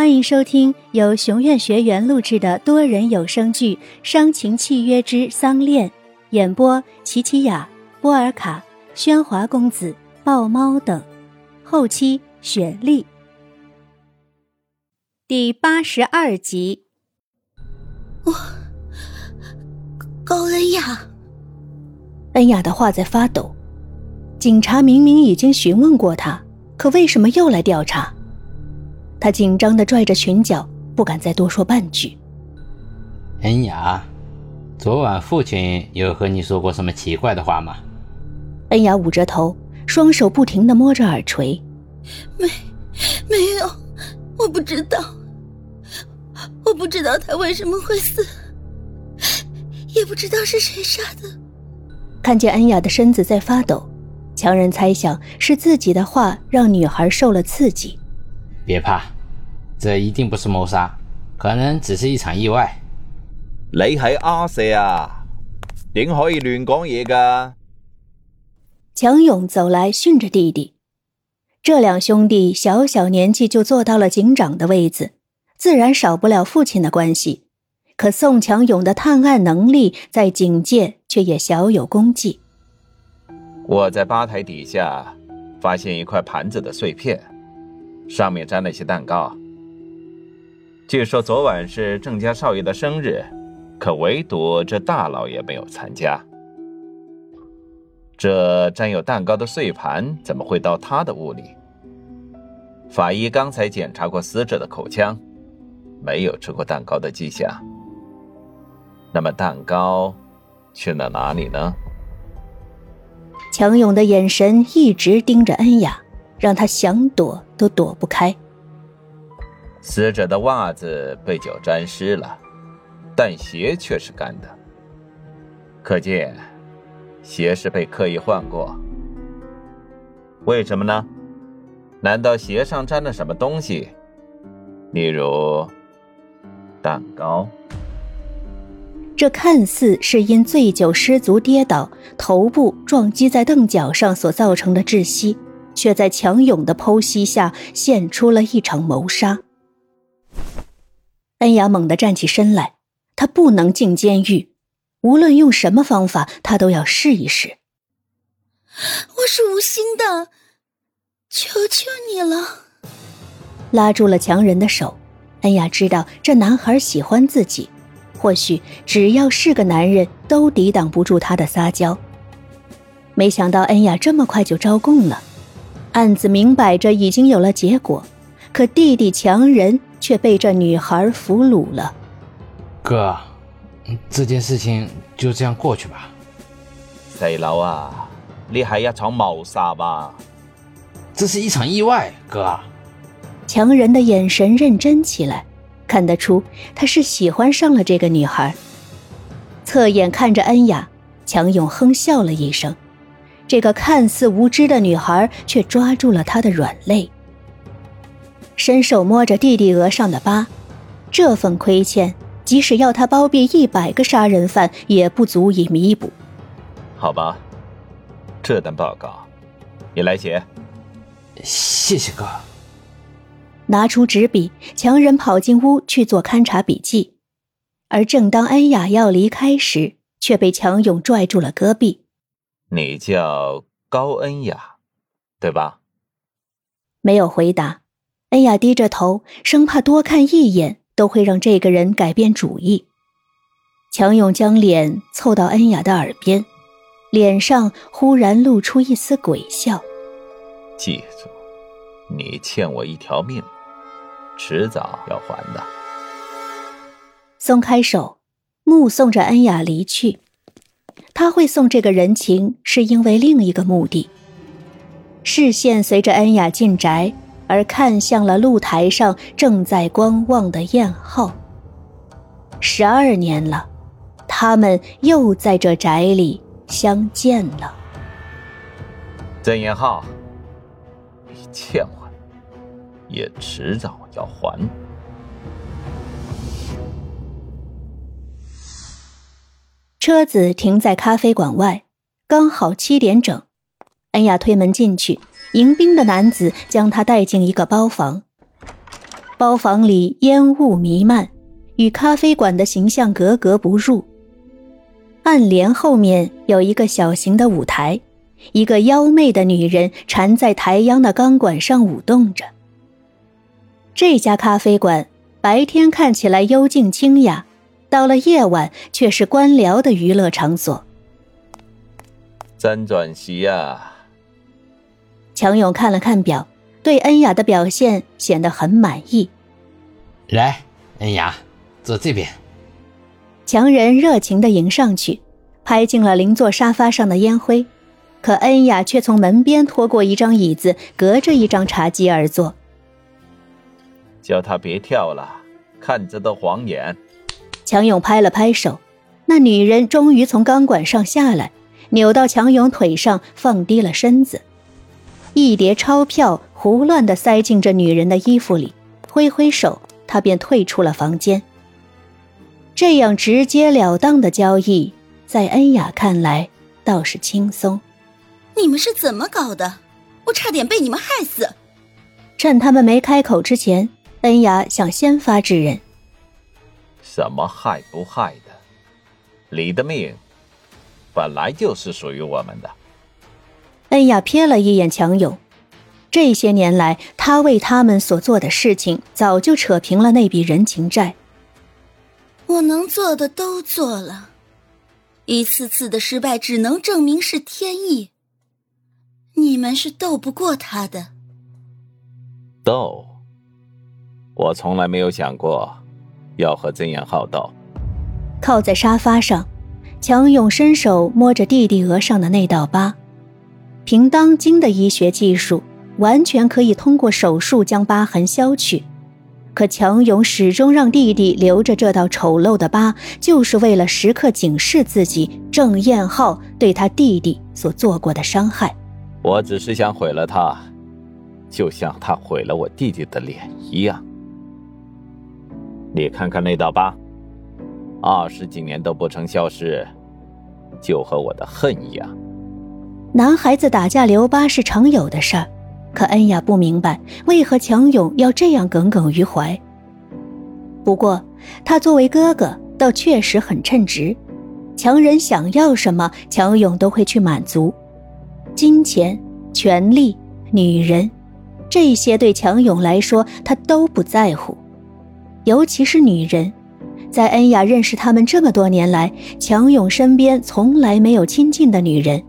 欢迎收听由熊院学员录制的多人有声剧《伤情契约之丧恋》，演播：琪琪雅、波尔卡、喧哗公子、豹猫等，后期雪莉。第八十二集。我高恩雅，恩雅的话在发抖。警察明明已经询问过他，可为什么又来调查？他紧张的拽着裙角，不敢再多说半句。恩雅，昨晚父亲有和你说过什么奇怪的话吗？恩雅捂着头，双手不停的摸着耳垂。没，没有，我不知道，我不知道他为什么会死，也不知道是谁杀的。看见恩雅的身子在发抖，强人猜想是自己的话让女孩受了刺激。别怕，这一定不是谋杀，可能只是一场意外。你系阿蛇啊？点可以乱讲嘢噶？强勇走来训着弟弟。这两兄弟小小年纪就坐到了警长的位子，自然少不了父亲的关系。可宋强勇的探案能力在警界却也小有功绩。我在吧台底下发现一块盘子的碎片。上面沾了些蛋糕。据说昨晚是郑家少爷的生日，可唯独这大老爷没有参加。这沾有蛋糕的碎盘怎么会到他的屋里？法医刚才检查过死者的口腔，没有吃过蛋糕的迹象。那么蛋糕去了哪里呢？强勇的眼神一直盯着恩雅。让他想躲都躲不开。死者的袜子被酒沾湿了，但鞋却是干的，可见鞋是被刻意换过。为什么呢？难道鞋上沾了什么东西？例如蛋糕？这看似是因醉酒失足跌倒，头部撞击在凳脚上所造成的窒息。却在强勇的剖析下现出了一场谋杀。恩雅猛地站起身来，她不能进监狱，无论用什么方法，她都要试一试。我是无心的，求求你了！拉住了强人的手，恩雅知道这男孩喜欢自己，或许只要是个男人，都抵挡不住他的撒娇。没想到恩雅这么快就招供了。案子明摆着已经有了结果，可弟弟强人却被这女孩俘虏了。哥，这件事情就这样过去吧。细佬啊，你还一场谋杀吧？这是一场意外，哥。强人的眼神认真起来，看得出他是喜欢上了这个女孩。侧眼看着恩雅，强勇哼笑了一声。这个看似无知的女孩却抓住了他的软肋，伸手摸着弟弟额上的疤，这份亏欠，即使要他包庇一百个杀人犯，也不足以弥补。好吧，这单报告，你来写。谢谢哥。拿出纸笔，强人跑进屋去做勘察笔记，而正当恩雅要离开时，却被强勇拽住了胳臂。你叫高恩雅，对吧？没有回答。恩雅低着头，生怕多看一眼都会让这个人改变主意。强勇将脸凑到恩雅的耳边，脸上忽然露出一丝鬼笑。记住，你欠我一条命，迟早要还的。松开手，目送着恩雅离去。他会送这个人情，是因为另一个目的。视线随着恩雅进宅，而看向了露台上正在观望的燕浩。十二年了，他们又在这宅里相见了。曾延浩，你欠我的，也迟早要还。车子停在咖啡馆外，刚好七点整。恩雅推门进去，迎宾的男子将她带进一个包房。包房里烟雾弥漫，与咖啡馆的形象格格不入。暗帘后面有一个小型的舞台，一个妖媚的女人缠在台央的钢管上舞动着。这家咖啡馆白天看起来幽静清雅，到了夜晚却是官僚的娱乐场所。真转席呀！强勇看了看表，对恩雅的表现显得很满意。来，恩雅，坐这边。强人热情的迎上去，拍进了邻座沙发上的烟灰，可恩雅却从门边拖过一张椅子，隔着一张茶几而坐。叫他别跳了，看着都晃眼。强勇拍了拍手，那女人终于从钢管上下来，扭到强勇腿上，放低了身子。一叠钞票胡乱地塞进这女人的衣服里，挥挥手，他便退出了房间。这样直截了当的交易，在恩雅看来倒是轻松。你们是怎么搞的？我差点被你们害死！趁他们没开口之前，恩雅想先发制人。什么害不害的？你的命本来就是属于我们的。恩雅瞥了一眼强勇，这些年来他为他们所做的事情，早就扯平了那笔人情债。我能做的都做了，一次次的失败只能证明是天意。你们是斗不过他的。斗？我从来没有想过要和曾延浩道。靠在沙发上，强勇伸手摸着弟弟额上的那道疤。凭当今的医学技术，完全可以通过手术将疤痕消去。可强勇始终让弟弟留着这道丑陋的疤，就是为了时刻警示自己郑彦浩对他弟弟所做过的伤害。我只是想毁了他，就像他毁了我弟弟的脸一样。你看看那道疤，二十几年都不曾消失，就和我的恨一样。男孩子打架留疤是常有的事儿，可恩雅不明白为何强勇要这样耿耿于怀。不过他作为哥哥，倒确实很称职。强人想要什么，强勇都会去满足。金钱、权力、女人，这些对强勇来说他都不在乎。尤其是女人，在恩雅认识他们这么多年来，强勇身边从来没有亲近的女人。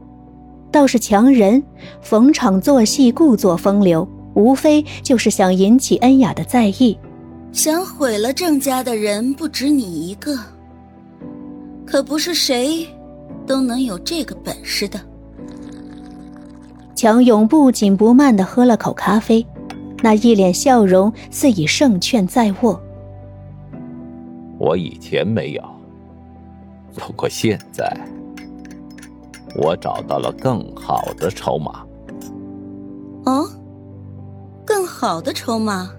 倒是强人逢场作戏，故作风流，无非就是想引起恩雅的在意。想毁了郑家的人不止你一个，可不是谁都能有这个本事的。强勇不紧不慢地喝了口咖啡，那一脸笑容似已胜券在握。我以前没有，不过现在。我找到了更好的筹码。哦，更好的筹码。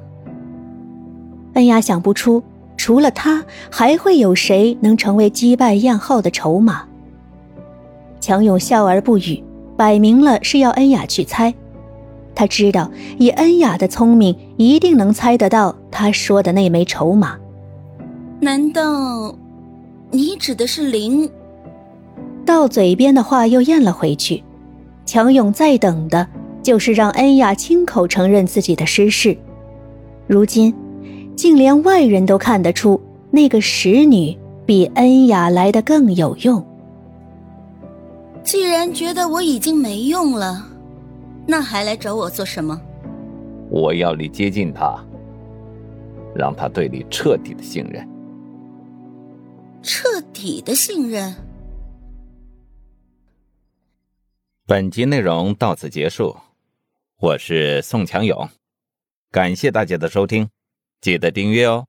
恩雅想不出，除了他，还会有谁能成为击败燕浩的筹码？强勇笑而不语，摆明了是要恩雅去猜。他知道，以恩雅的聪明，一定能猜得到他说的那枚筹码。难道你指的是灵？到嘴边的话又咽了回去，强勇在等的就是让恩雅亲口承认自己的失事。如今，竟连外人都看得出那个使女比恩雅来的更有用。既然觉得我已经没用了，那还来找我做什么？我要你接近他，让他对你彻底的信任。彻底的信任。本集内容到此结束，我是宋强勇，感谢大家的收听，记得订阅哦。